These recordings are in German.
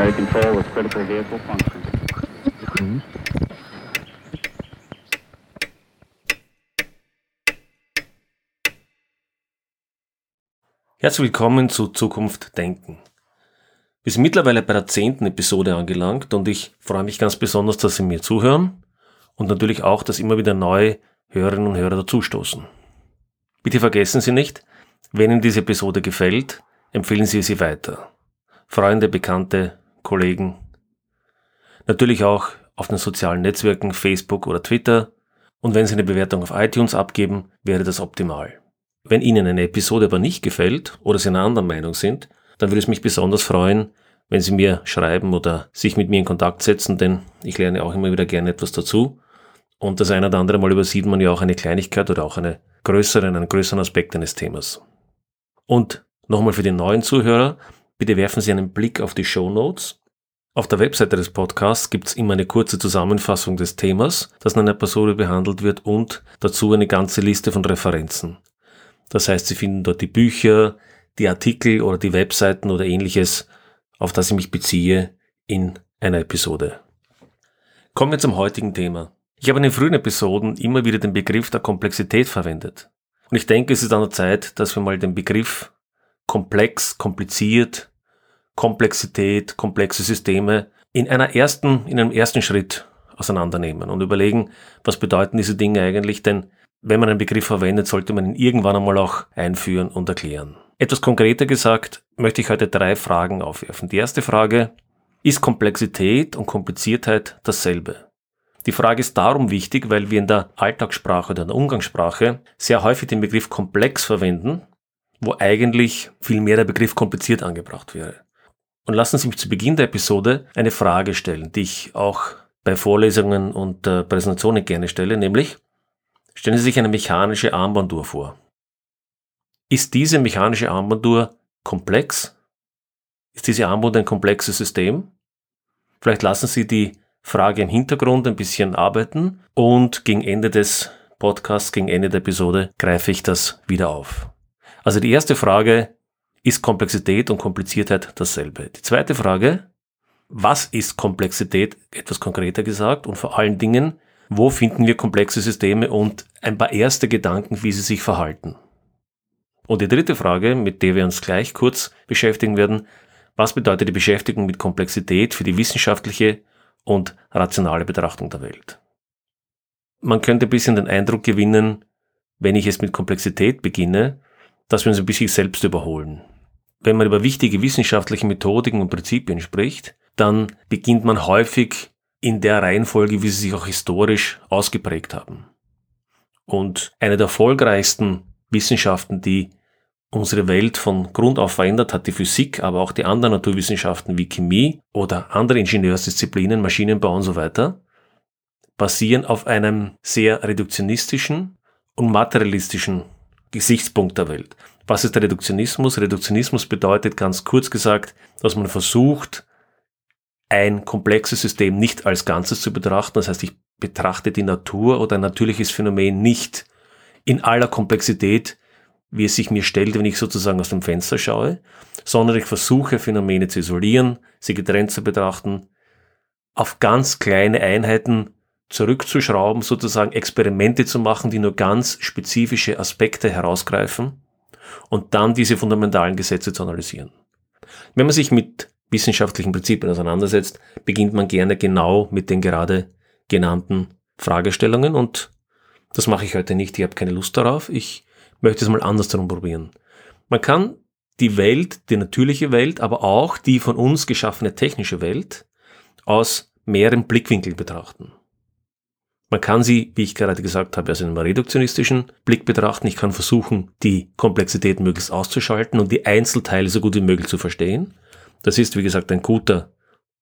primary control with critical vehicle function. Herzlich willkommen zu Zukunft Denken. Wir sind mittlerweile bei der zehnten Episode angelangt und ich freue mich ganz besonders, dass Sie mir zuhören und natürlich auch, dass immer wieder neue Hörerinnen und Hörer dazustoßen. Bitte vergessen Sie nicht, wenn Ihnen diese Episode gefällt, empfehlen Sie sie weiter. Freunde, Bekannte, Kollegen. Natürlich auch auf den sozialen Netzwerken Facebook oder Twitter. Und wenn Sie eine Bewertung auf iTunes abgeben, wäre das optimal. Wenn Ihnen eine Episode aber nicht gefällt oder Sie einer anderen Meinung sind, dann würde es mich besonders freuen, wenn Sie mir schreiben oder sich mit mir in Kontakt setzen, denn ich lerne auch immer wieder gerne etwas dazu. Und das eine oder andere Mal übersieht man ja auch eine Kleinigkeit oder auch eine größere, einen größeren Aspekt eines Themas. Und nochmal für die neuen Zuhörer, bitte werfen Sie einen Blick auf die Show Notes. Auf der Webseite des Podcasts gibt es immer eine kurze Zusammenfassung des Themas, das in einer Episode behandelt wird und dazu eine ganze Liste von Referenzen. Das heißt, Sie finden dort die Bücher, die Artikel oder die Webseiten oder ähnliches, auf das ich mich beziehe in einer Episode. Kommen wir zum heutigen Thema. Ich habe in den frühen Episoden immer wieder den Begriff der Komplexität verwendet. Und ich denke, es ist an der Zeit, dass wir mal den Begriff komplex, kompliziert, Komplexität, komplexe Systeme in einer ersten, in einem ersten Schritt auseinandernehmen und überlegen, was bedeuten diese Dinge eigentlich, denn wenn man einen Begriff verwendet, sollte man ihn irgendwann einmal auch einführen und erklären. Etwas konkreter gesagt, möchte ich heute drei Fragen aufwerfen. Die erste Frage, ist Komplexität und Kompliziertheit dasselbe? Die Frage ist darum wichtig, weil wir in der Alltagssprache oder in der Umgangssprache sehr häufig den Begriff komplex verwenden, wo eigentlich viel mehr der Begriff kompliziert angebracht wäre. Und lassen Sie mich zu Beginn der Episode eine Frage stellen, die ich auch bei Vorlesungen und äh, Präsentationen gerne stelle, nämlich stellen Sie sich eine mechanische Armbanduhr vor. Ist diese mechanische Armbanduhr komplex? Ist diese Armbanduhr ein komplexes System? Vielleicht lassen Sie die Frage im Hintergrund ein bisschen arbeiten und gegen Ende des Podcasts, gegen Ende der Episode greife ich das wieder auf. Also die erste Frage, ist Komplexität und Kompliziertheit dasselbe? Die zweite Frage, was ist Komplexität, etwas konkreter gesagt, und vor allen Dingen, wo finden wir komplexe Systeme und ein paar erste Gedanken, wie sie sich verhalten. Und die dritte Frage, mit der wir uns gleich kurz beschäftigen werden, was bedeutet die Beschäftigung mit Komplexität für die wissenschaftliche und rationale Betrachtung der Welt. Man könnte ein bisschen den Eindruck gewinnen, wenn ich es mit Komplexität beginne, dass wir uns ein bisschen selbst überholen. Wenn man über wichtige wissenschaftliche Methodiken und Prinzipien spricht, dann beginnt man häufig in der Reihenfolge, wie sie sich auch historisch ausgeprägt haben. Und eine der erfolgreichsten Wissenschaften, die unsere Welt von Grund auf verändert hat, die Physik, aber auch die anderen Naturwissenschaften wie Chemie oder andere Ingenieursdisziplinen, Maschinenbau und so weiter, basieren auf einem sehr reduktionistischen und materialistischen Gesichtspunkt der Welt. Was ist der Reduktionismus? Reduktionismus bedeutet ganz kurz gesagt, dass man versucht, ein komplexes System nicht als Ganzes zu betrachten. Das heißt, ich betrachte die Natur oder ein natürliches Phänomen nicht in aller Komplexität, wie es sich mir stellt, wenn ich sozusagen aus dem Fenster schaue, sondern ich versuche Phänomene zu isolieren, sie getrennt zu betrachten, auf ganz kleine Einheiten zurückzuschrauben, sozusagen Experimente zu machen, die nur ganz spezifische Aspekte herausgreifen und dann diese fundamentalen Gesetze zu analysieren. Wenn man sich mit wissenschaftlichen Prinzipien auseinandersetzt, beginnt man gerne genau mit den gerade genannten Fragestellungen und das mache ich heute nicht, ich habe keine Lust darauf. Ich möchte es mal andersherum probieren. Man kann die Welt, die natürliche Welt, aber auch die von uns geschaffene technische Welt aus mehreren Blickwinkeln betrachten. Man kann sie, wie ich gerade gesagt habe, aus einem reduktionistischen Blick betrachten. Ich kann versuchen, die Komplexität möglichst auszuschalten und die Einzelteile so gut wie möglich zu verstehen. Das ist, wie gesagt, ein guter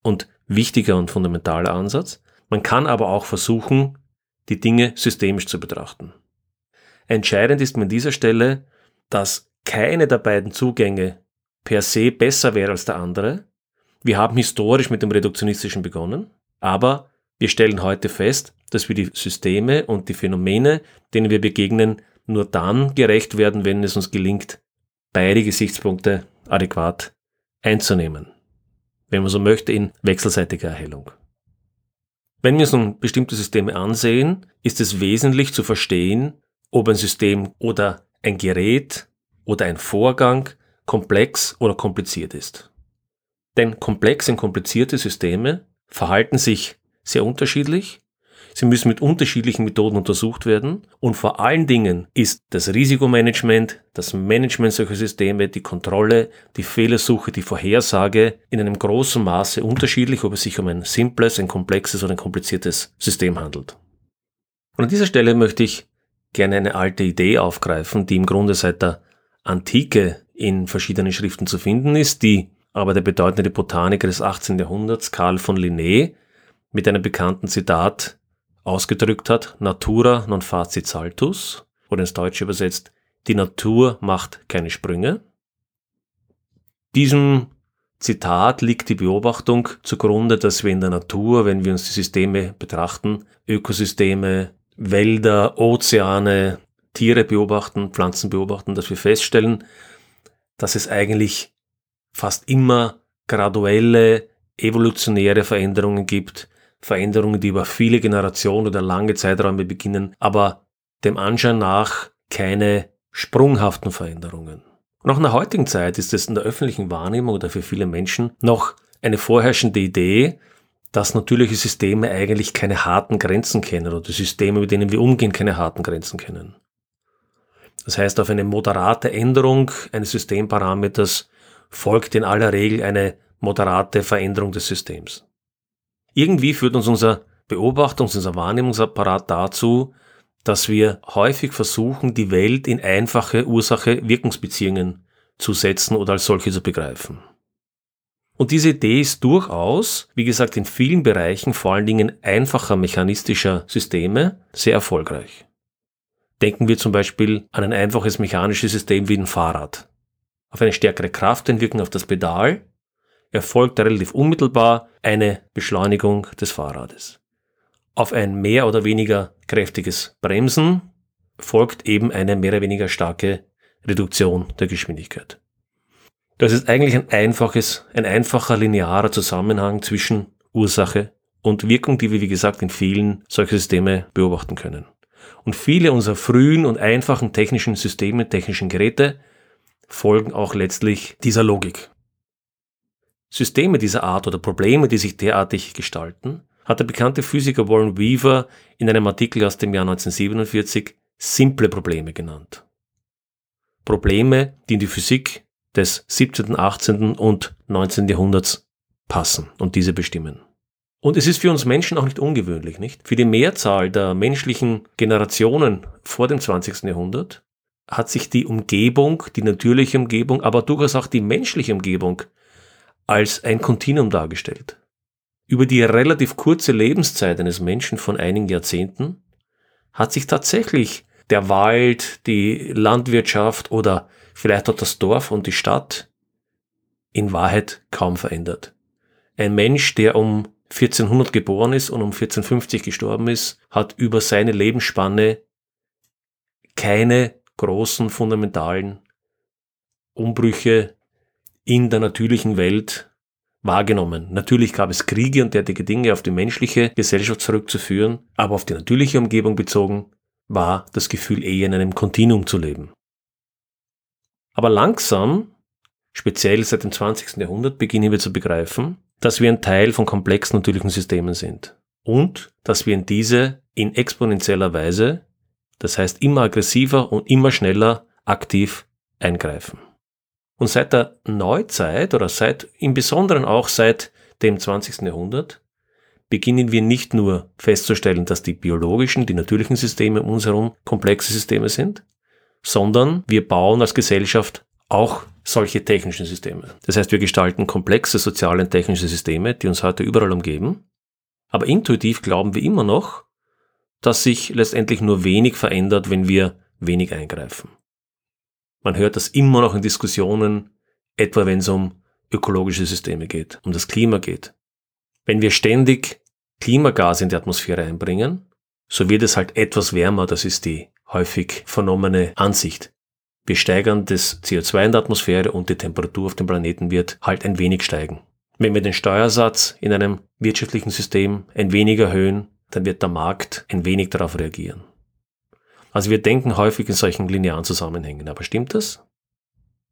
und wichtiger und fundamentaler Ansatz. Man kann aber auch versuchen, die Dinge systemisch zu betrachten. Entscheidend ist mir an dieser Stelle, dass keine der beiden Zugänge per se besser wäre als der andere. Wir haben historisch mit dem Reduktionistischen begonnen, aber wir stellen heute fest, dass wir die Systeme und die Phänomene, denen wir begegnen, nur dann gerecht werden, wenn es uns gelingt, beide Gesichtspunkte adäquat einzunehmen. wenn man so möchte, in wechselseitiger Erhellung. Wenn wir uns nun bestimmte Systeme ansehen, ist es wesentlich zu verstehen, ob ein System oder ein Gerät oder ein Vorgang komplex oder kompliziert ist. Denn komplexe und komplizierte Systeme verhalten sich sehr unterschiedlich Sie müssen mit unterschiedlichen Methoden untersucht werden und vor allen Dingen ist das Risikomanagement, das Management solcher Systeme, die Kontrolle, die Fehlersuche, die Vorhersage in einem großen Maße unterschiedlich, ob es sich um ein simples, ein komplexes oder ein kompliziertes System handelt. Und an dieser Stelle möchte ich gerne eine alte Idee aufgreifen, die im Grunde seit der Antike in verschiedenen Schriften zu finden ist, die aber der bedeutende Botaniker des 18. Jahrhunderts, Karl von Linné, mit einem bekannten Zitat ausgedrückt hat, Natura non facit saltus, oder ins Deutsche übersetzt, die Natur macht keine Sprünge. Diesem Zitat liegt die Beobachtung zugrunde, dass wir in der Natur, wenn wir uns die Systeme betrachten, Ökosysteme, Wälder, Ozeane, Tiere beobachten, Pflanzen beobachten, dass wir feststellen, dass es eigentlich fast immer graduelle evolutionäre Veränderungen gibt, Veränderungen, die über viele Generationen oder lange Zeiträume beginnen, aber dem Anschein nach keine sprunghaften Veränderungen. Und auch in der heutigen Zeit ist es in der öffentlichen Wahrnehmung oder für viele Menschen noch eine vorherrschende Idee, dass natürliche Systeme eigentlich keine harten Grenzen kennen oder Systeme, mit denen wir umgehen, keine harten Grenzen kennen. Das heißt, auf eine moderate Änderung eines Systemparameters folgt in aller Regel eine moderate Veränderung des Systems. Irgendwie führt uns unser Beobachtungs-, unser Wahrnehmungsapparat dazu, dass wir häufig versuchen, die Welt in einfache Ursache-Wirkungsbeziehungen zu setzen oder als solche zu begreifen. Und diese Idee ist durchaus, wie gesagt, in vielen Bereichen, vor allen Dingen einfacher mechanistischer Systeme, sehr erfolgreich. Denken wir zum Beispiel an ein einfaches mechanisches System wie ein Fahrrad. Auf eine stärkere Kraftentwicklung auf das Pedal erfolgt relativ unmittelbar eine Beschleunigung des Fahrrades. Auf ein mehr oder weniger kräftiges Bremsen folgt eben eine mehr oder weniger starke Reduktion der Geschwindigkeit. Das ist eigentlich ein einfaches, ein einfacher linearer Zusammenhang zwischen Ursache und Wirkung, die wir wie gesagt in vielen solcher Systeme beobachten können. Und viele unserer frühen und einfachen technischen Systeme, technischen Geräte folgen auch letztlich dieser Logik. Systeme dieser Art oder Probleme, die sich derartig gestalten, hat der bekannte Physiker Warren Weaver in einem Artikel aus dem Jahr 1947 simple Probleme genannt. Probleme, die in die Physik des 17., 18. und 19. Jahrhunderts passen und diese bestimmen. Und es ist für uns Menschen auch nicht ungewöhnlich, nicht? Für die Mehrzahl der menschlichen Generationen vor dem 20. Jahrhundert hat sich die Umgebung, die natürliche Umgebung, aber durchaus auch die menschliche Umgebung als ein Kontinuum dargestellt. Über die relativ kurze Lebenszeit eines Menschen von einigen Jahrzehnten hat sich tatsächlich der Wald, die Landwirtschaft oder vielleicht auch das Dorf und die Stadt in Wahrheit kaum verändert. Ein Mensch, der um 1400 geboren ist und um 1450 gestorben ist, hat über seine Lebensspanne keine großen fundamentalen Umbrüche in der natürlichen Welt wahrgenommen. Natürlich gab es Kriege und derartige Dinge auf die menschliche Gesellschaft zurückzuführen, aber auf die natürliche Umgebung bezogen war das Gefühl eher in einem Kontinuum zu leben. Aber langsam, speziell seit dem 20. Jahrhundert, beginnen wir zu begreifen, dass wir ein Teil von komplexen natürlichen Systemen sind und dass wir in diese in exponentieller Weise, das heißt immer aggressiver und immer schneller aktiv eingreifen. Und seit der Neuzeit oder seit, im Besonderen auch seit dem 20. Jahrhundert, beginnen wir nicht nur festzustellen, dass die biologischen, die natürlichen Systeme um uns herum komplexe Systeme sind, sondern wir bauen als Gesellschaft auch solche technischen Systeme. Das heißt, wir gestalten komplexe soziale und technische Systeme, die uns heute überall umgeben. Aber intuitiv glauben wir immer noch, dass sich letztendlich nur wenig verändert, wenn wir wenig eingreifen. Man hört das immer noch in Diskussionen, etwa wenn es um ökologische Systeme geht, um das Klima geht. Wenn wir ständig Klimagase in die Atmosphäre einbringen, so wird es halt etwas wärmer, das ist die häufig vernommene Ansicht. Wir steigern das CO2 in der Atmosphäre und die Temperatur auf dem Planeten wird halt ein wenig steigen. Wenn wir den Steuersatz in einem wirtschaftlichen System ein wenig erhöhen, dann wird der Markt ein wenig darauf reagieren. Also wir denken häufig in solchen linearen Zusammenhängen, aber stimmt das?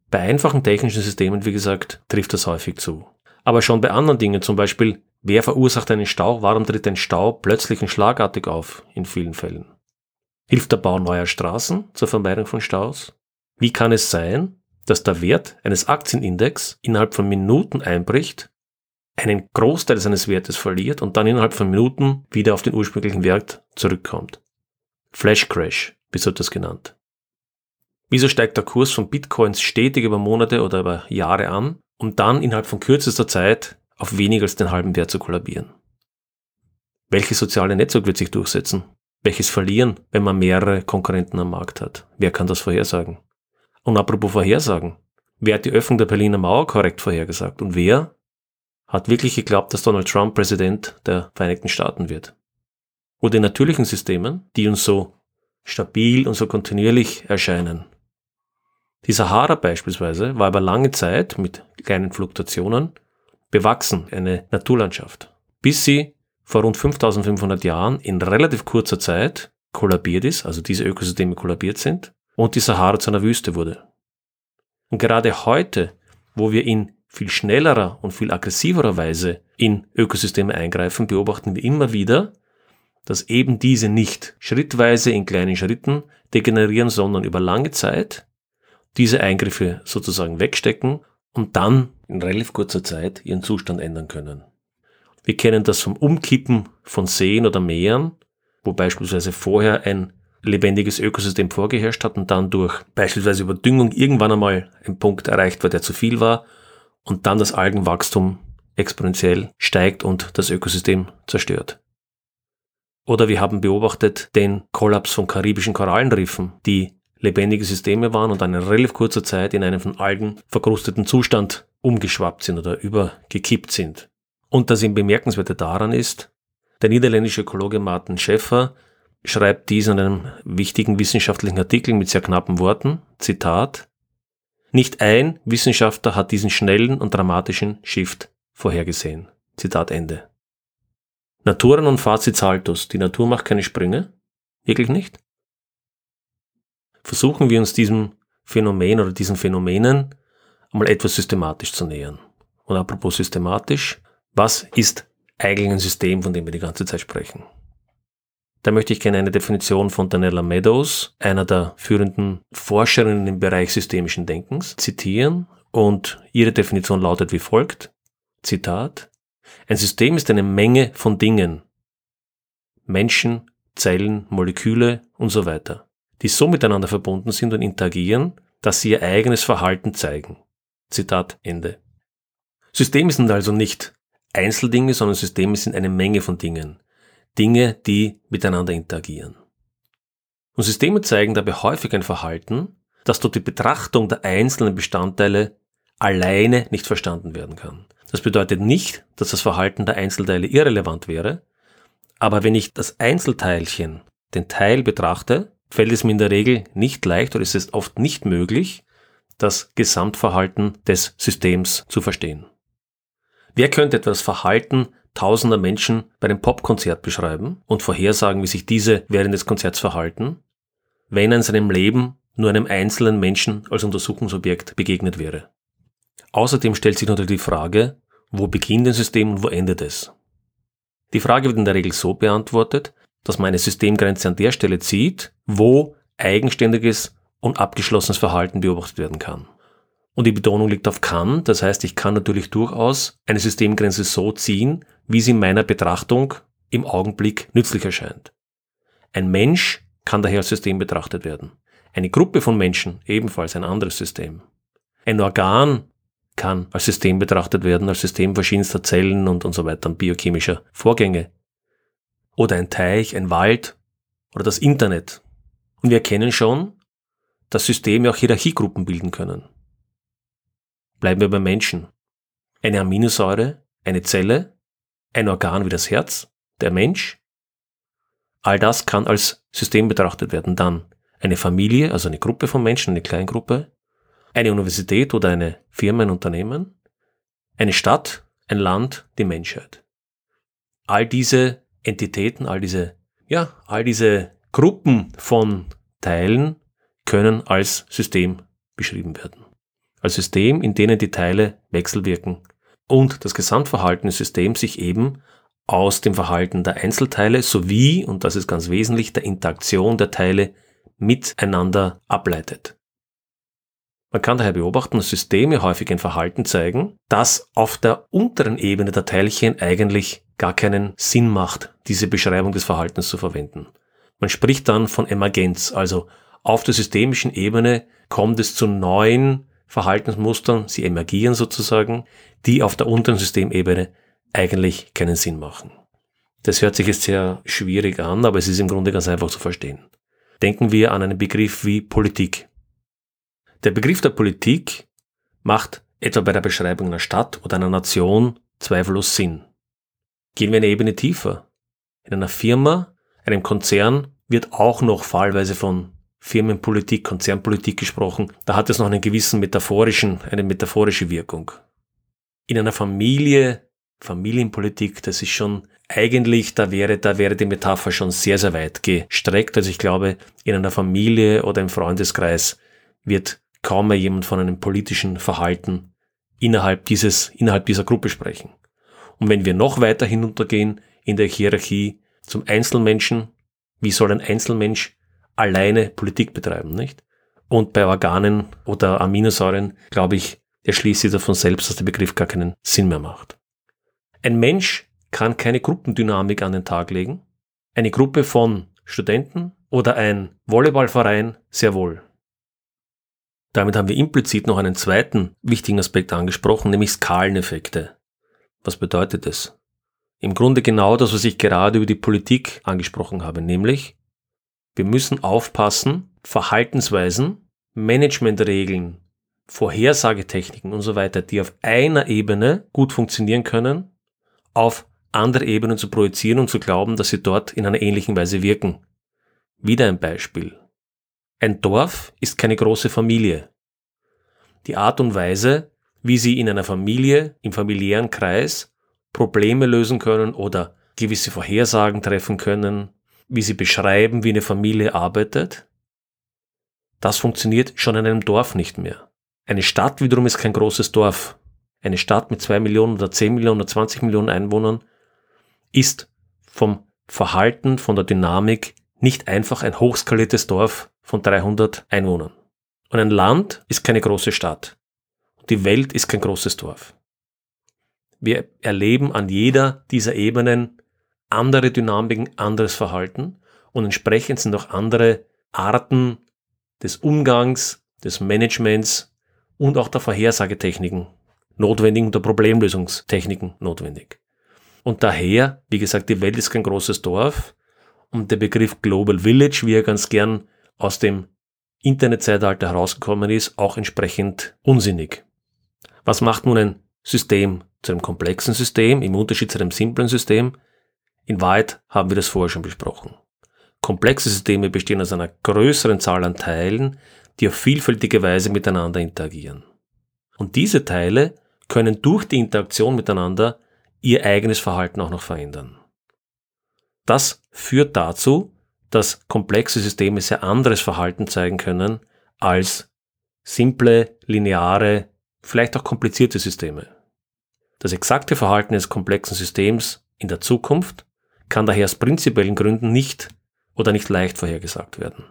Bei einfachen technischen Systemen, wie gesagt, trifft das häufig zu. Aber schon bei anderen Dingen, zum Beispiel, wer verursacht einen Stau, warum tritt ein Stau plötzlich und schlagartig auf in vielen Fällen? Hilft der Bau neuer Straßen zur Vermeidung von Staus? Wie kann es sein, dass der Wert eines Aktienindex innerhalb von Minuten einbricht, einen Großteil seines Wertes verliert und dann innerhalb von Minuten wieder auf den ursprünglichen Wert zurückkommt? Flash Crash, wird das genannt. Wieso steigt der Kurs von Bitcoins stetig über Monate oder über Jahre an, um dann innerhalb von kürzester Zeit auf weniger als den halben Wert zu kollabieren? Welches soziale Netzwerk wird sich durchsetzen? Welches verlieren, wenn man mehrere Konkurrenten am Markt hat? Wer kann das vorhersagen? Und apropos Vorhersagen. Wer hat die Öffnung der Berliner Mauer korrekt vorhergesagt? Und wer hat wirklich geglaubt, dass Donald Trump Präsident der Vereinigten Staaten wird? Oder in natürlichen Systemen, die uns so stabil und so kontinuierlich erscheinen, die Sahara beispielsweise war über lange Zeit mit kleinen Fluktuationen bewachsen, eine Naturlandschaft, bis sie vor rund 5500 Jahren in relativ kurzer Zeit kollabiert ist, also diese Ökosysteme kollabiert sind und die Sahara zu einer Wüste wurde. Und gerade heute, wo wir in viel schnellerer und viel aggressiverer Weise in Ökosysteme eingreifen, beobachten wir immer wieder, dass eben diese nicht schrittweise in kleinen Schritten degenerieren, sondern über lange Zeit diese Eingriffe sozusagen wegstecken und dann in relativ kurzer Zeit ihren Zustand ändern können. Wir kennen das vom Umkippen von Seen oder Meeren, wo beispielsweise vorher ein lebendiges Ökosystem vorgeherrscht hat und dann durch beispielsweise Überdüngung irgendwann einmal ein Punkt erreicht war, der zu viel war und dann das Algenwachstum exponentiell steigt und das Ökosystem zerstört. Oder wir haben beobachtet den Kollaps von karibischen Korallenriffen, die lebendige Systeme waren und in relativ kurzer Zeit in einen von Algen verkrusteten Zustand umgeschwappt sind oder übergekippt sind. Und das ihm bemerkenswerte daran ist, der niederländische Ökologe Martin Schäffer schreibt dies in einem wichtigen wissenschaftlichen Artikel mit sehr knappen Worten, Zitat, nicht ein Wissenschaftler hat diesen schnellen und dramatischen Shift vorhergesehen. Zitat Ende. Natura non facit saltus, die Natur macht keine Sprünge? Wirklich nicht? versuchen wir uns diesem Phänomen oder diesen Phänomenen einmal etwas systematisch zu nähern. Und apropos systematisch, was ist eigentlich ein System, von dem wir die ganze Zeit sprechen? Da möchte ich gerne eine Definition von Daniela Meadows, einer der führenden Forscherinnen im Bereich systemischen Denkens, zitieren. Und ihre Definition lautet wie folgt. Zitat. Ein System ist eine Menge von Dingen. Menschen, Zellen, Moleküle und so weiter die so miteinander verbunden sind und interagieren, dass sie ihr eigenes Verhalten zeigen. Zitat Ende. Systeme sind also nicht Einzeldinge, sondern Systeme sind eine Menge von Dingen. Dinge, die miteinander interagieren. Und Systeme zeigen dabei häufig ein Verhalten, das durch die Betrachtung der einzelnen Bestandteile alleine nicht verstanden werden kann. Das bedeutet nicht, dass das Verhalten der Einzelteile irrelevant wäre, aber wenn ich das Einzelteilchen, den Teil betrachte, fällt es mir in der Regel nicht leicht oder ist es oft nicht möglich, das Gesamtverhalten des Systems zu verstehen. Wer könnte etwa das Verhalten tausender Menschen bei einem Popkonzert beschreiben und vorhersagen, wie sich diese während des Konzerts verhalten, wenn er in seinem Leben nur einem einzelnen Menschen als Untersuchungsobjekt begegnet wäre? Außerdem stellt sich natürlich die Frage, wo beginnt ein System und wo endet es? Die Frage wird in der Regel so beantwortet, dass man eine Systemgrenze an der Stelle zieht, wo eigenständiges und abgeschlossenes Verhalten beobachtet werden kann. Und die Betonung liegt auf kann, das heißt, ich kann natürlich durchaus eine Systemgrenze so ziehen, wie sie in meiner Betrachtung im Augenblick nützlich erscheint. Ein Mensch kann daher als System betrachtet werden. Eine Gruppe von Menschen ebenfalls ein anderes System. Ein Organ kann als System betrachtet werden, als System verschiedenster Zellen und, und so weiter und biochemischer Vorgänge oder ein Teich, ein Wald oder das Internet. Und wir erkennen schon, dass Systeme auch Hierarchiegruppen bilden können. Bleiben wir beim Menschen. Eine Aminosäure, eine Zelle, ein Organ wie das Herz, der Mensch. All das kann als System betrachtet werden. Dann eine Familie, also eine Gruppe von Menschen, eine Kleingruppe, eine Universität oder eine Firma, ein Unternehmen, eine Stadt, ein Land, die Menschheit. All diese Entitäten, all diese, ja, all diese Gruppen von Teilen können als System beschrieben werden. Als System, in denen die Teile wechselwirken und das Gesamtverhalten des Systems sich eben aus dem Verhalten der Einzelteile sowie, und das ist ganz wesentlich, der Interaktion der Teile miteinander ableitet. Man kann daher beobachten, dass Systeme häufig ein Verhalten zeigen, das auf der unteren Ebene der Teilchen eigentlich gar keinen Sinn macht, diese Beschreibung des Verhaltens zu verwenden. Man spricht dann von Emergenz, also auf der systemischen Ebene kommt es zu neuen Verhaltensmustern, sie emergieren sozusagen, die auf der unteren Systemebene eigentlich keinen Sinn machen. Das hört sich jetzt sehr schwierig an, aber es ist im Grunde ganz einfach zu verstehen. Denken wir an einen Begriff wie Politik. Der Begriff der Politik macht etwa bei der Beschreibung einer Stadt oder einer Nation zweifellos Sinn. Gehen wir eine Ebene tiefer. In einer Firma, einem Konzern wird auch noch fallweise von Firmenpolitik, Konzernpolitik gesprochen. Da hat es noch einen gewissen metaphorischen, eine metaphorische Wirkung. In einer Familie Familienpolitik, das ist schon eigentlich, da wäre, da wäre die Metapher schon sehr, sehr weit gestreckt. Also ich glaube, in einer Familie oder im Freundeskreis wird kaum mehr jemand von einem politischen Verhalten innerhalb dieses, innerhalb dieser Gruppe sprechen. Und wenn wir noch weiter hinuntergehen in der Hierarchie zum Einzelmenschen, wie soll ein Einzelmensch alleine Politik betreiben, nicht? Und bei Organen oder Aminosäuren, glaube ich, erschließt sich davon selbst, dass der Begriff gar keinen Sinn mehr macht. Ein Mensch kann keine Gruppendynamik an den Tag legen. Eine Gruppe von Studenten oder ein Volleyballverein sehr wohl. Damit haben wir implizit noch einen zweiten wichtigen Aspekt angesprochen, nämlich Skaleneffekte. Was bedeutet das? Im Grunde genau das, was ich gerade über die Politik angesprochen habe, nämlich wir müssen aufpassen, Verhaltensweisen, Managementregeln, Vorhersagetechniken und so weiter, die auf einer Ebene gut funktionieren können, auf andere Ebenen zu projizieren und zu glauben, dass sie dort in einer ähnlichen Weise wirken. Wieder ein Beispiel. Ein Dorf ist keine große Familie. Die Art und Weise, wie sie in einer Familie, im familiären Kreis Probleme lösen können oder gewisse Vorhersagen treffen können, wie sie beschreiben, wie eine Familie arbeitet, das funktioniert schon in einem Dorf nicht mehr. Eine Stadt wiederum ist kein großes Dorf eine Stadt mit zwei Millionen oder zehn Millionen oder 20 Millionen Einwohnern ist vom Verhalten, von der Dynamik nicht einfach ein hochskaliertes Dorf von 300 Einwohnern. Und ein Land ist keine große Stadt. Die Welt ist kein großes Dorf. Wir erleben an jeder dieser Ebenen andere Dynamiken, anderes Verhalten und entsprechend sind auch andere Arten des Umgangs, des Managements und auch der Vorhersagetechniken notwendig und der Problemlösungstechniken notwendig. Und daher, wie gesagt, die Welt ist kein großes Dorf und der Begriff Global Village, wie er ganz gern aus dem Internetzeitalter herausgekommen ist, auch entsprechend unsinnig. Was macht nun ein System zu einem komplexen System im Unterschied zu einem simplen System? In Wahrheit haben wir das vorher schon besprochen. Komplexe Systeme bestehen aus einer größeren Zahl an Teilen, die auf vielfältige Weise miteinander interagieren. Und diese Teile können durch die Interaktion miteinander ihr eigenes Verhalten auch noch verändern. Das führt dazu, dass komplexe Systeme sehr anderes Verhalten zeigen können als simple, lineare, vielleicht auch komplizierte Systeme. Das exakte Verhalten eines komplexen Systems in der Zukunft kann daher aus prinzipiellen Gründen nicht oder nicht leicht vorhergesagt werden.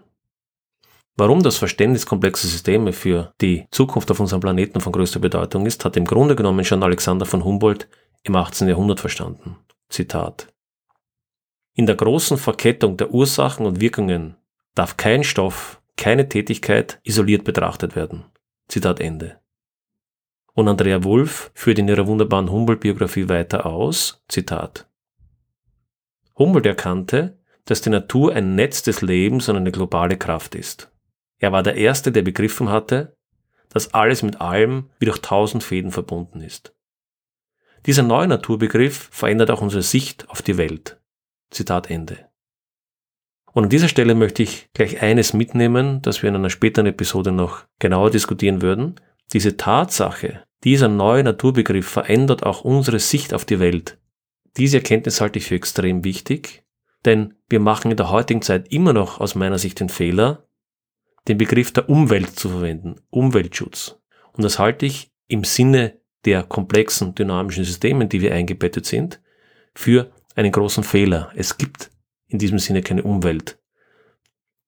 Warum das Verständnis komplexer Systeme für die Zukunft auf unserem Planeten von größter Bedeutung ist, hat im Grunde genommen schon Alexander von Humboldt im 18. Jahrhundert verstanden. Zitat. In der großen Verkettung der Ursachen und Wirkungen darf kein Stoff, keine Tätigkeit isoliert betrachtet werden. Zitat Ende. Und Andrea Wulff führt in ihrer wunderbaren Humboldt-Biografie weiter aus, Zitat. Humboldt erkannte, dass die Natur ein Netz des Lebens und eine globale Kraft ist. Er war der Erste, der begriffen hatte, dass alles mit allem wie durch tausend Fäden verbunden ist. Dieser neue Naturbegriff verändert auch unsere Sicht auf die Welt. Zitat Ende. Und an dieser Stelle möchte ich gleich eines mitnehmen, das wir in einer späteren Episode noch genauer diskutieren würden, diese Tatsache, dieser neue Naturbegriff verändert auch unsere Sicht auf die Welt. Diese Erkenntnis halte ich für extrem wichtig, denn wir machen in der heutigen Zeit immer noch aus meiner Sicht den Fehler, den Begriff der Umwelt zu verwenden, Umweltschutz. Und das halte ich im Sinne der komplexen dynamischen Systemen, die wir eingebettet sind, für einen großen Fehler. Es gibt in diesem Sinne keine Umwelt.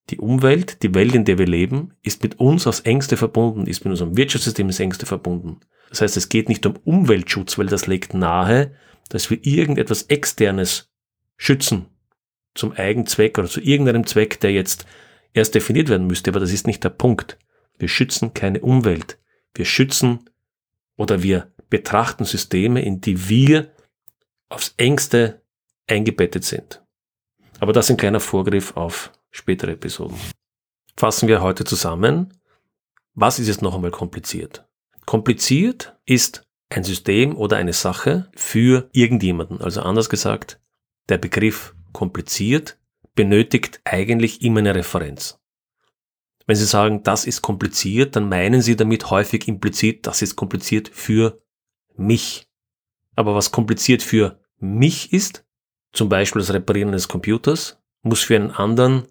Die Umwelt, die Welt, in der wir leben, ist mit uns aufs engste verbunden, ist mit unserem Wirtschaftssystem ins engste verbunden. Das heißt, es geht nicht um Umweltschutz, weil das legt nahe, dass wir irgendetwas Externes schützen zum Eigenzweck oder zu irgendeinem Zweck, der jetzt erst definiert werden müsste, aber das ist nicht der Punkt. Wir schützen keine Umwelt. Wir schützen oder wir betrachten Systeme, in die wir aufs engste eingebettet sind. Aber das ist ein kleiner Vorgriff auf spätere Episoden. Fassen wir heute zusammen. Was ist jetzt noch einmal kompliziert? Kompliziert ist ein System oder eine Sache für irgendjemanden. Also anders gesagt, der Begriff kompliziert benötigt eigentlich immer eine Referenz. Wenn Sie sagen, das ist kompliziert, dann meinen Sie damit häufig implizit, das ist kompliziert für mich. Aber was kompliziert für mich ist, zum Beispiel das Reparieren eines Computers, muss für einen anderen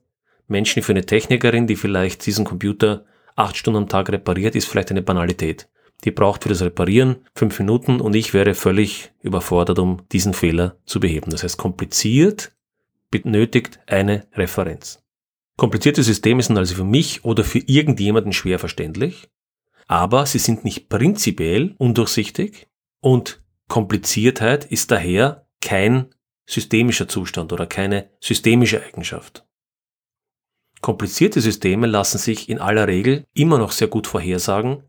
Menschen, für eine Technikerin, die vielleicht diesen Computer acht Stunden am Tag repariert, ist vielleicht eine Banalität. Die braucht für das Reparieren fünf Minuten und ich wäre völlig überfordert, um diesen Fehler zu beheben. Das heißt, kompliziert benötigt eine Referenz. Komplizierte Systeme sind also für mich oder für irgendjemanden schwer verständlich, aber sie sind nicht prinzipiell undurchsichtig und Kompliziertheit ist daher kein systemischer Zustand oder keine systemische Eigenschaft. Komplizierte Systeme lassen sich in aller Regel immer noch sehr gut vorhersagen,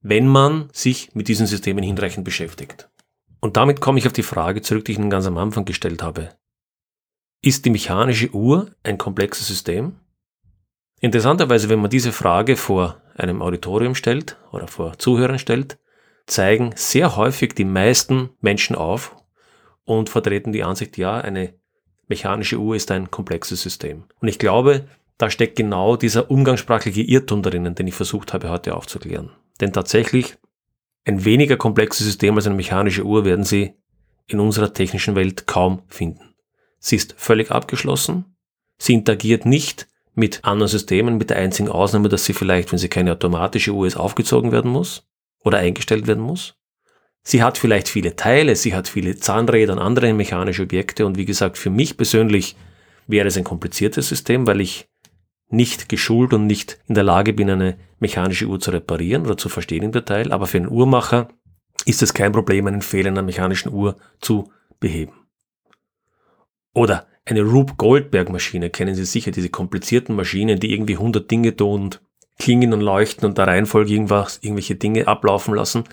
wenn man sich mit diesen Systemen hinreichend beschäftigt. Und damit komme ich auf die Frage zurück, die ich Ihnen ganz am Anfang gestellt habe. Ist die mechanische Uhr ein komplexes System? Interessanterweise, wenn man diese Frage vor einem Auditorium stellt oder vor Zuhörern stellt, zeigen sehr häufig die meisten Menschen auf und vertreten die Ansicht, ja, eine mechanische Uhr ist ein komplexes System. Und ich glaube, da steckt genau dieser umgangssprachliche Irrtum drinnen, den ich versucht habe heute aufzuklären. Denn tatsächlich, ein weniger komplexes System als eine mechanische Uhr werden Sie in unserer technischen Welt kaum finden. Sie ist völlig abgeschlossen, sie interagiert nicht mit anderen Systemen, mit der einzigen Ausnahme, dass sie vielleicht, wenn sie keine automatische Uhr ist, aufgezogen werden muss oder eingestellt werden muss. Sie hat vielleicht viele Teile, sie hat viele Zahnräder und andere mechanische Objekte und wie gesagt, für mich persönlich wäre es ein kompliziertes System, weil ich nicht geschult und nicht in der Lage bin, eine mechanische Uhr zu reparieren oder zu verstehen im Detail, aber für einen Uhrmacher ist es kein Problem, einen Fehler in einer mechanischen Uhr zu beheben. Oder eine Rube Goldberg Maschine, kennen Sie sicher, diese komplizierten Maschinen, die irgendwie 100 Dinge tun und klingen und leuchten und der Reihenfolge irgendwas, irgendwelche Dinge ablaufen lassen.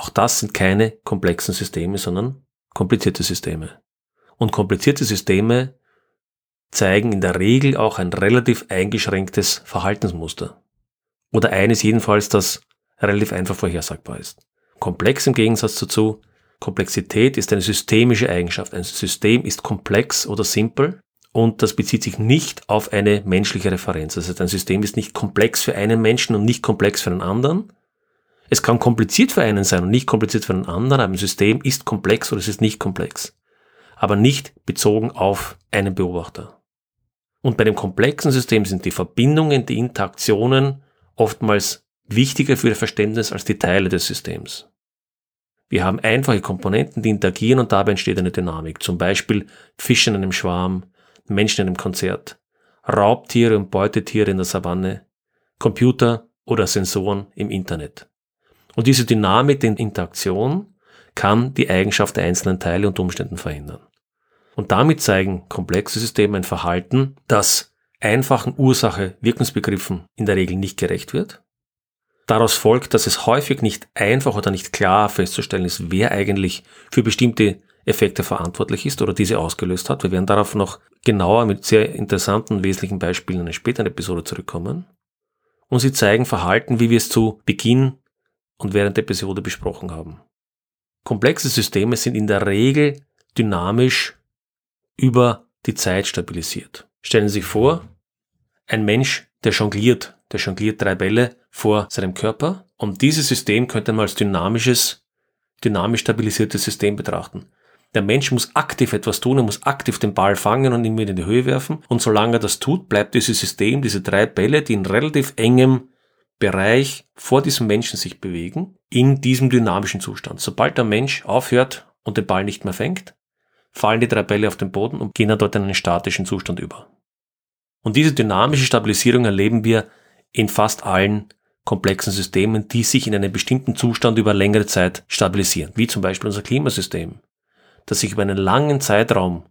Auch das sind keine komplexen Systeme, sondern komplizierte Systeme. Und komplizierte Systeme zeigen in der Regel auch ein relativ eingeschränktes Verhaltensmuster. Oder eines jedenfalls, das relativ einfach vorhersagbar ist. Komplex im Gegensatz dazu, Komplexität ist eine systemische Eigenschaft. Ein System ist komplex oder simpel und das bezieht sich nicht auf eine menschliche Referenz. Das heißt, ein System ist nicht komplex für einen Menschen und nicht komplex für einen anderen. Es kann kompliziert für einen sein und nicht kompliziert für einen anderen, aber ein System ist komplex oder es ist nicht komplex. Aber nicht bezogen auf einen Beobachter. Und bei dem komplexen System sind die Verbindungen, die Interaktionen oftmals wichtiger für das Verständnis als die Teile des Systems. Wir haben einfache Komponenten, die interagieren und dabei entsteht eine Dynamik. Zum Beispiel Fische in einem Schwarm, Menschen in einem Konzert, Raubtiere und Beutetiere in der Savanne, Computer oder Sensoren im Internet. Und diese Dynamik der Interaktion kann die Eigenschaft der einzelnen Teile und Umständen verändern. Und damit zeigen komplexe Systeme ein Verhalten, das einfachen Ursache-Wirkungsbegriffen in der Regel nicht gerecht wird. Daraus folgt, dass es häufig nicht einfach oder nicht klar festzustellen ist, wer eigentlich für bestimmte Effekte verantwortlich ist oder diese ausgelöst hat. Wir werden darauf noch genauer mit sehr interessanten wesentlichen Beispielen in einer späteren Episode zurückkommen. Und sie zeigen Verhalten, wie wir es zu Beginn und während der Episode besprochen haben. Komplexe Systeme sind in der Regel dynamisch über die Zeit stabilisiert. Stellen Sie sich vor, ein Mensch, der jongliert, der jongliert drei Bälle vor seinem Körper und dieses System könnte man als dynamisches, dynamisch stabilisiertes System betrachten. Der Mensch muss aktiv etwas tun, er muss aktiv den Ball fangen und ihn wieder in die Höhe werfen. Und solange er das tut, bleibt dieses System, diese drei Bälle, die in relativ engem Bereich vor diesem Menschen sich bewegen, in diesem dynamischen Zustand. Sobald der Mensch aufhört und den Ball nicht mehr fängt, fallen die drei Bälle auf den Boden und gehen dann dort in einen statischen Zustand über. Und diese dynamische Stabilisierung erleben wir in fast allen komplexen Systemen, die sich in einem bestimmten Zustand über längere Zeit stabilisieren, wie zum Beispiel unser Klimasystem, das sich über einen langen Zeitraum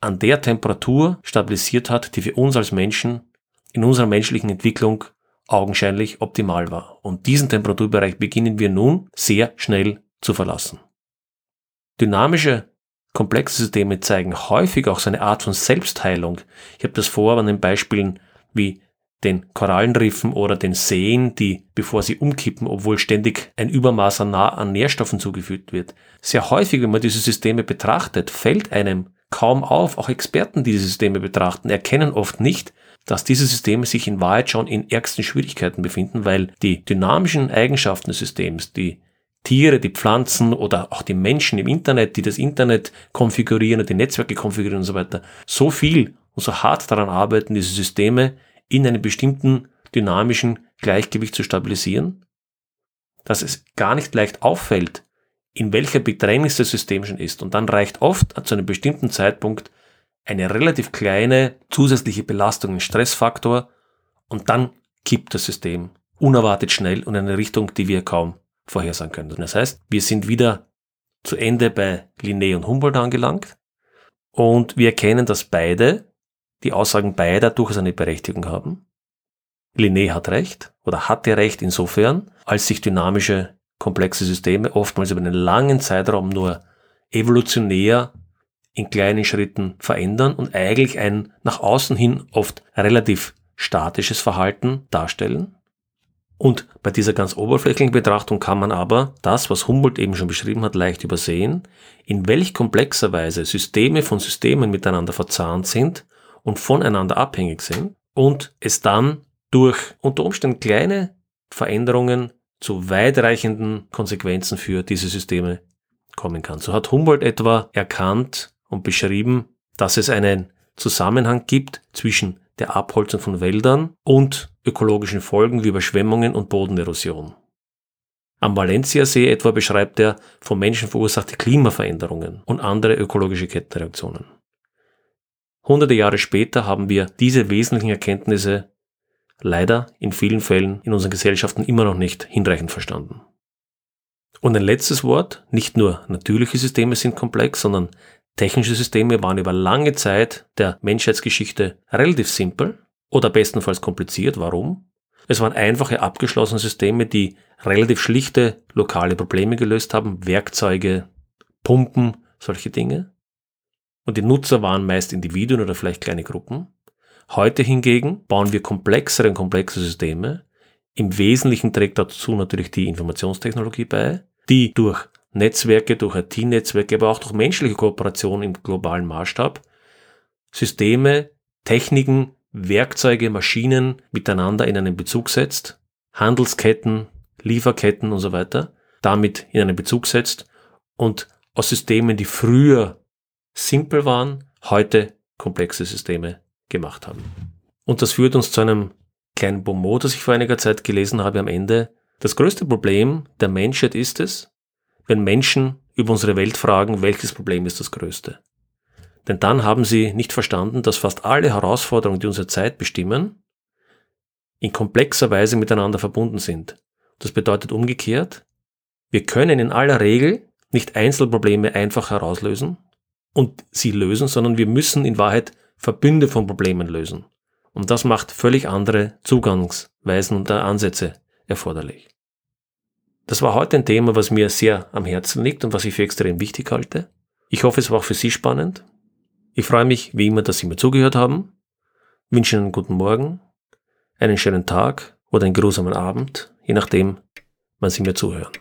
an der Temperatur stabilisiert hat, die für uns als Menschen in unserer menschlichen Entwicklung augenscheinlich optimal war. Und diesen Temperaturbereich beginnen wir nun sehr schnell zu verlassen. Dynamische komplexe Systeme zeigen häufig auch so eine Art von Selbstheilung. Ich habe das vor an den Beispielen wie den Korallenriffen oder den Seen, die, bevor sie umkippen, obwohl ständig ein Übermaß an, an Nährstoffen zugefügt wird. Sehr häufig, wenn man diese Systeme betrachtet, fällt einem kaum auf. Auch Experten, die diese Systeme betrachten, erkennen oft nicht, dass diese Systeme sich in Wahrheit schon in ärgsten Schwierigkeiten befinden, weil die dynamischen Eigenschaften des Systems, die Tiere, die Pflanzen oder auch die Menschen im Internet, die das Internet konfigurieren und die Netzwerke konfigurieren und so weiter, so viel und so hart daran arbeiten, diese Systeme in einem bestimmten dynamischen Gleichgewicht zu stabilisieren, dass es gar nicht leicht auffällt, in welcher Bedrängnis das System schon ist. Und dann reicht oft zu einem bestimmten Zeitpunkt eine relativ kleine zusätzliche Belastung, ein Stressfaktor, und dann kippt das System unerwartet schnell und in eine Richtung, die wir kaum vorhersagen können. Das heißt, wir sind wieder zu Ende bei Linné und Humboldt angelangt und wir erkennen, dass beide die Aussagen beider durchaus eine Berechtigung haben. Linné hat recht oder hatte recht insofern, als sich dynamische, komplexe Systeme oftmals über einen langen Zeitraum nur evolutionär in kleinen Schritten verändern und eigentlich ein nach außen hin oft relativ statisches Verhalten darstellen. Und bei dieser ganz oberflächlichen Betrachtung kann man aber das, was Humboldt eben schon beschrieben hat, leicht übersehen, in welch komplexer Weise Systeme von Systemen miteinander verzahnt sind und voneinander abhängig sind und es dann durch unter Umständen kleine Veränderungen zu weitreichenden Konsequenzen für diese Systeme kommen kann. So hat Humboldt etwa erkannt und beschrieben, dass es einen Zusammenhang gibt zwischen der Abholzung von Wäldern und ökologischen Folgen wie Überschwemmungen und Bodenerosion. Am Valencia-See etwa beschreibt er vom Menschen verursachte Klimaveränderungen und andere ökologische Kettenreaktionen. Hunderte Jahre später haben wir diese wesentlichen Erkenntnisse leider in vielen Fällen in unseren Gesellschaften immer noch nicht hinreichend verstanden. Und ein letztes Wort, nicht nur natürliche Systeme sind komplex, sondern technische Systeme waren über lange Zeit der Menschheitsgeschichte relativ simpel oder bestenfalls kompliziert. Warum? Es waren einfache abgeschlossene Systeme, die relativ schlichte lokale Probleme gelöst haben, Werkzeuge, Pumpen, solche Dinge und die Nutzer waren meist Individuen oder vielleicht kleine Gruppen. Heute hingegen bauen wir komplexere und komplexe Systeme. Im Wesentlichen trägt dazu natürlich die Informationstechnologie bei, die durch Netzwerke, durch IT-Netzwerke, aber auch durch menschliche Kooperation im globalen Maßstab Systeme, Techniken, Werkzeuge, Maschinen miteinander in einen Bezug setzt, Handelsketten, Lieferketten und so weiter, damit in einen Bezug setzt und aus Systemen, die früher simpel waren, heute komplexe Systeme gemacht haben. Und das führt uns zu einem kleinen Bonmot, das ich vor einiger Zeit gelesen habe am Ende. Das größte Problem der Menschheit ist es, wenn Menschen über unsere Welt fragen, welches Problem ist das größte. Denn dann haben sie nicht verstanden, dass fast alle Herausforderungen, die unsere Zeit bestimmen, in komplexer Weise miteinander verbunden sind. Das bedeutet umgekehrt, wir können in aller Regel nicht Einzelprobleme einfach herauslösen, und sie lösen, sondern wir müssen in Wahrheit Verbünde von Problemen lösen. Und das macht völlig andere Zugangsweisen und Ansätze erforderlich. Das war heute ein Thema, was mir sehr am Herzen liegt und was ich für extrem wichtig halte. Ich hoffe, es war auch für Sie spannend. Ich freue mich, wie immer, dass Sie mir zugehört haben. wünsche Ihnen einen guten Morgen, einen schönen Tag oder einen grusamen Abend, je nachdem, wann Sie mir zuhören.